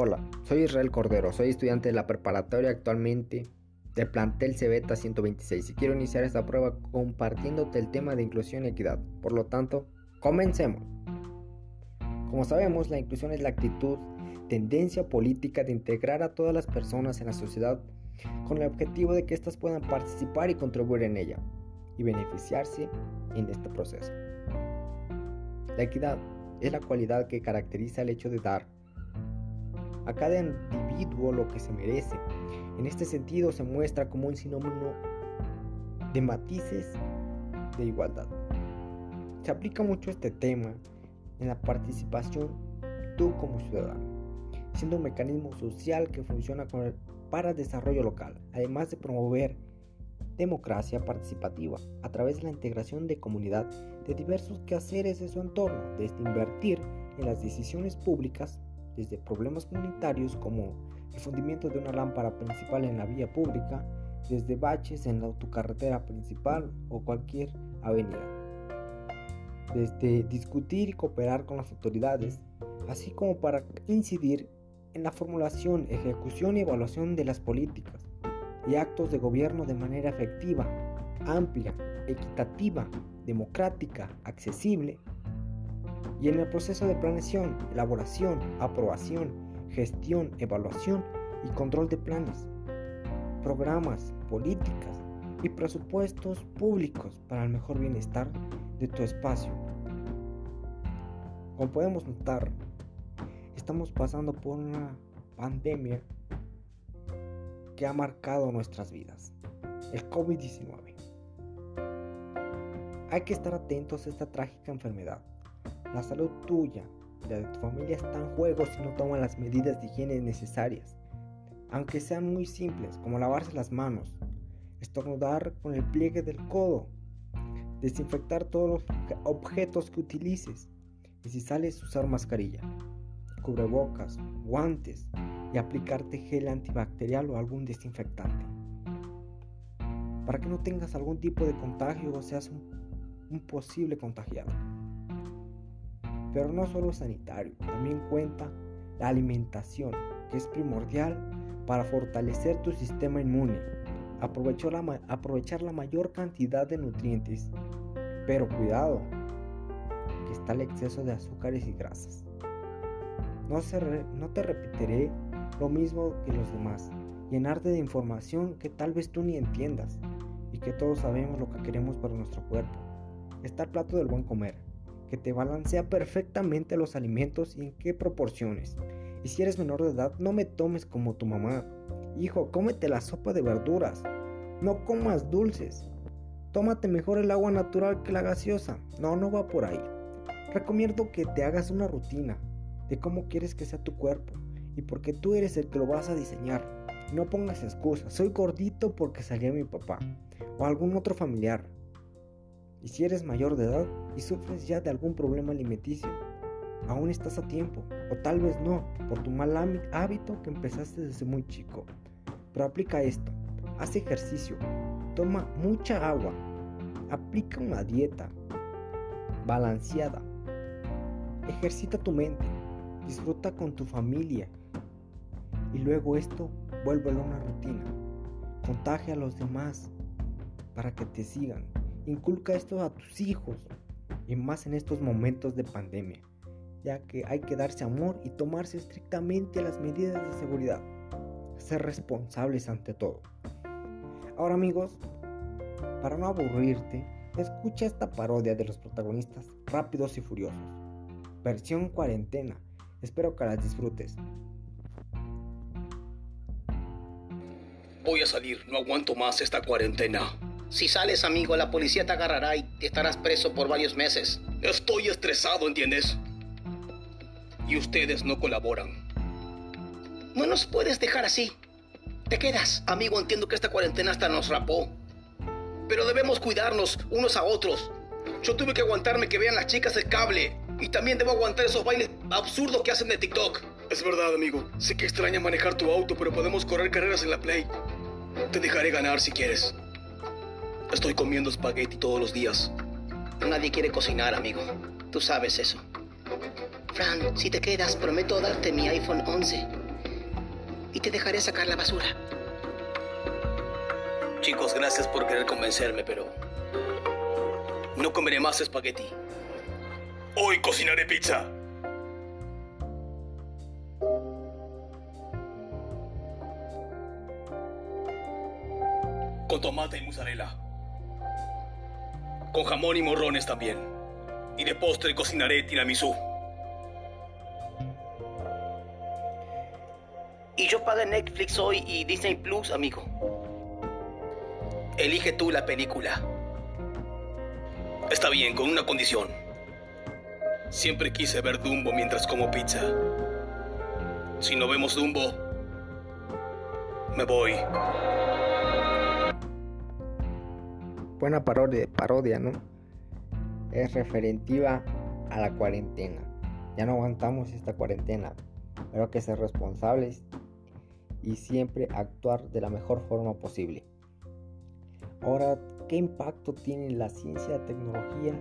Hola, soy Israel Cordero, soy estudiante de la preparatoria actualmente del plantel Cebeta 126 y quiero iniciar esta prueba compartiéndote el tema de inclusión y equidad. Por lo tanto, comencemos. Como sabemos, la inclusión es la actitud, tendencia política de integrar a todas las personas en la sociedad con el objetivo de que éstas puedan participar y contribuir en ella y beneficiarse en este proceso. La equidad es la cualidad que caracteriza el hecho de dar a cada individuo lo que se merece. En este sentido se muestra como un sinónimo de matices de igualdad. Se aplica mucho este tema en la participación tú como ciudadano, siendo un mecanismo social que funciona para desarrollo local, además de promover democracia participativa a través de la integración de comunidad de diversos quehaceres de su entorno, desde invertir en las decisiones públicas desde problemas comunitarios como el fundimiento de una lámpara principal en la vía pública, desde baches en la autocarretera principal o cualquier avenida. Desde discutir y cooperar con las autoridades, así como para incidir en la formulación, ejecución y evaluación de las políticas y actos de gobierno de manera efectiva, amplia, equitativa, democrática, accesible y en el proceso de planeación, elaboración, aprobación, gestión, evaluación y control de planes, programas, políticas y presupuestos públicos para el mejor bienestar de tu espacio. Como podemos notar, estamos pasando por una pandemia que ha marcado nuestras vidas, el COVID-19. Hay que estar atentos a esta trágica enfermedad la salud tuya y de tu familia está en juego si no toman las medidas de higiene necesarias, aunque sean muy simples, como lavarse las manos, estornudar con el pliegue del codo, desinfectar todos los objetos que utilices y si sales usar mascarilla, cubrebocas, guantes y aplicarte gel antibacterial o algún desinfectante. Para que no tengas algún tipo de contagio o seas un posible contagiado. Pero no solo sanitario, también cuenta la alimentación, que es primordial para fortalecer tu sistema inmune, aprovechar la, aprovechar la mayor cantidad de nutrientes. Pero cuidado, que está el exceso de azúcares y grasas. No, no te repetiré lo mismo que los demás, llenarte de información que tal vez tú ni entiendas y que todos sabemos lo que queremos para nuestro cuerpo. Está el plato del buen comer que te balancea perfectamente los alimentos y en qué proporciones. Y si eres menor de edad, no me tomes como tu mamá. Hijo, cómete la sopa de verduras. No comas dulces. Tómate mejor el agua natural que la gaseosa. No, no va por ahí. Recomiendo que te hagas una rutina de cómo quieres que sea tu cuerpo y porque tú eres el que lo vas a diseñar. No pongas excusas. Soy gordito porque salía mi papá o algún otro familiar. Y si eres mayor de edad y sufres ya de algún problema alimenticio, aún estás a tiempo, o tal vez no, por tu mal hábito que empezaste desde muy chico. Pero aplica esto, haz ejercicio, toma mucha agua, aplica una dieta balanceada, ejercita tu mente, disfruta con tu familia y luego esto vuélvelo una rutina. Contagia a los demás para que te sigan. Inculca esto a tus hijos y más en estos momentos de pandemia, ya que hay que darse amor y tomarse estrictamente las medidas de seguridad. Ser responsables ante todo. Ahora amigos, para no aburrirte, escucha esta parodia de los protagonistas rápidos y furiosos. Versión cuarentena. Espero que las disfrutes. Voy a salir, no aguanto más esta cuarentena. Si sales, amigo, la policía te agarrará y estarás preso por varios meses. Estoy estresado, ¿entiendes? Y ustedes no colaboran. No nos puedes dejar así. Te quedas. Amigo, entiendo que esta cuarentena hasta nos rapó. Pero debemos cuidarnos unos a otros. Yo tuve que aguantarme que vean las chicas el cable. Y también debo aguantar esos bailes absurdos que hacen de TikTok. Es verdad, amigo. Sé que extraña manejar tu auto, pero podemos correr carreras en la Play. Te dejaré ganar si quieres. Estoy comiendo espagueti todos los días. Nadie quiere cocinar, amigo. Tú sabes eso. Fran, si te quedas, prometo darte mi iPhone 11. y te dejaré sacar la basura. Chicos, gracias por querer convencerme, pero no comeré más espagueti. Hoy cocinaré pizza. Con tomate y mozzarella. Con jamón y morrones también. Y de postre cocinaré tiramisú. Y yo pagué Netflix hoy y Disney Plus, amigo. Elige tú la película. Está bien, con una condición. Siempre quise ver Dumbo mientras como pizza. Si no vemos Dumbo, me voy. Buena parodia, parodia, ¿no? Es referentiva a la cuarentena. Ya no aguantamos esta cuarentena, pero hay que ser responsables y siempre actuar de la mejor forma posible. Ahora, ¿qué impacto tiene la ciencia y la tecnología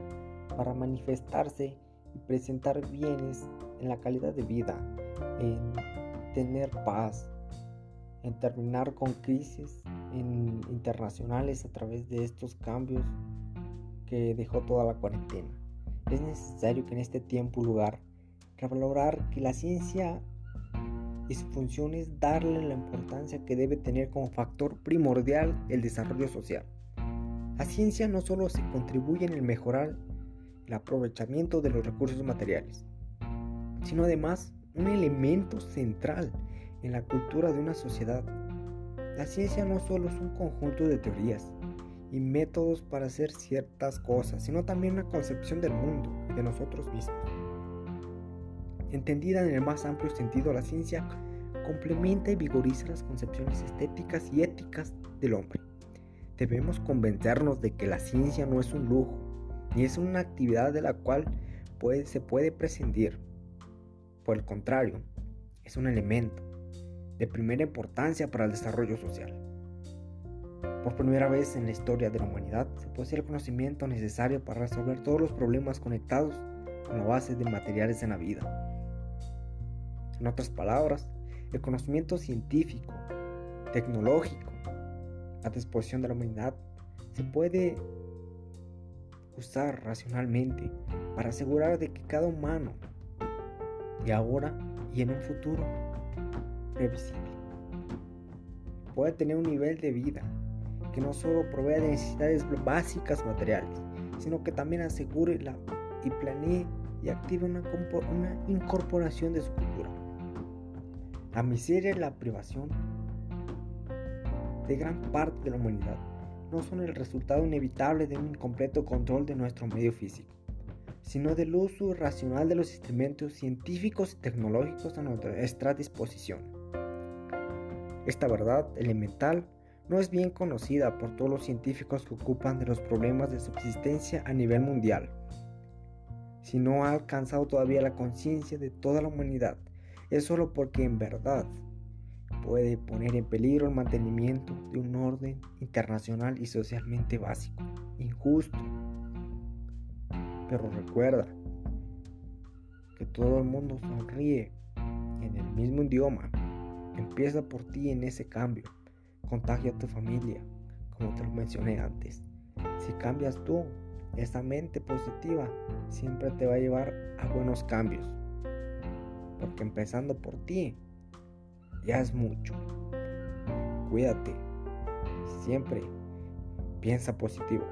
para manifestarse y presentar bienes en la calidad de vida, en tener paz, en terminar con crisis internacionales a través de estos cambios que dejó toda la cuarentena? Es necesario que en este tiempo y lugar revalorar que la ciencia y su función es darle la importancia que debe tener como factor primordial el desarrollo social. La ciencia no solo se contribuye en el mejorar el aprovechamiento de los recursos materiales, sino además un elemento central en la cultura de una sociedad. La ciencia no solo es un conjunto de teorías y métodos para hacer ciertas cosas, sino también una concepción del mundo y de nosotros mismos. Entendida en el más amplio sentido, la ciencia complementa y vigoriza las concepciones estéticas y éticas del hombre. Debemos convencernos de que la ciencia no es un lujo, ni es una actividad de la cual se puede prescindir. Por el contrario, es un elemento de primera importancia para el desarrollo social. Por primera vez en la historia de la humanidad se posee el conocimiento necesario para resolver todos los problemas conectados con la base de materiales en la vida. En otras palabras, el conocimiento científico, tecnológico, a disposición de la humanidad, se puede usar racionalmente para asegurar de que cada humano, de ahora y en un futuro previsible, pueda tener un nivel de vida que no solo provea de necesidades básicas materiales, sino que también asegure la, y planee y active una, una incorporación de su cultura. La miseria y la privación de gran parte de la humanidad no son el resultado inevitable de un incompleto control de nuestro medio físico, sino del uso irracional de los instrumentos científicos y tecnológicos a nuestra disposición. Esta verdad elemental no es bien conocida por todos los científicos que ocupan de los problemas de subsistencia a nivel mundial, si no ha alcanzado todavía la conciencia de toda la humanidad es solo porque en verdad puede poner en peligro el mantenimiento de un orden internacional y socialmente básico, injusto. Pero recuerda que todo el mundo sonríe en el mismo idioma. Empieza por ti en ese cambio. Contagia a tu familia, como te lo mencioné antes. Si cambias tú, esa mente positiva siempre te va a llevar a buenos cambios porque empezando por ti ya es mucho. Cuídate, siempre piensa positivo.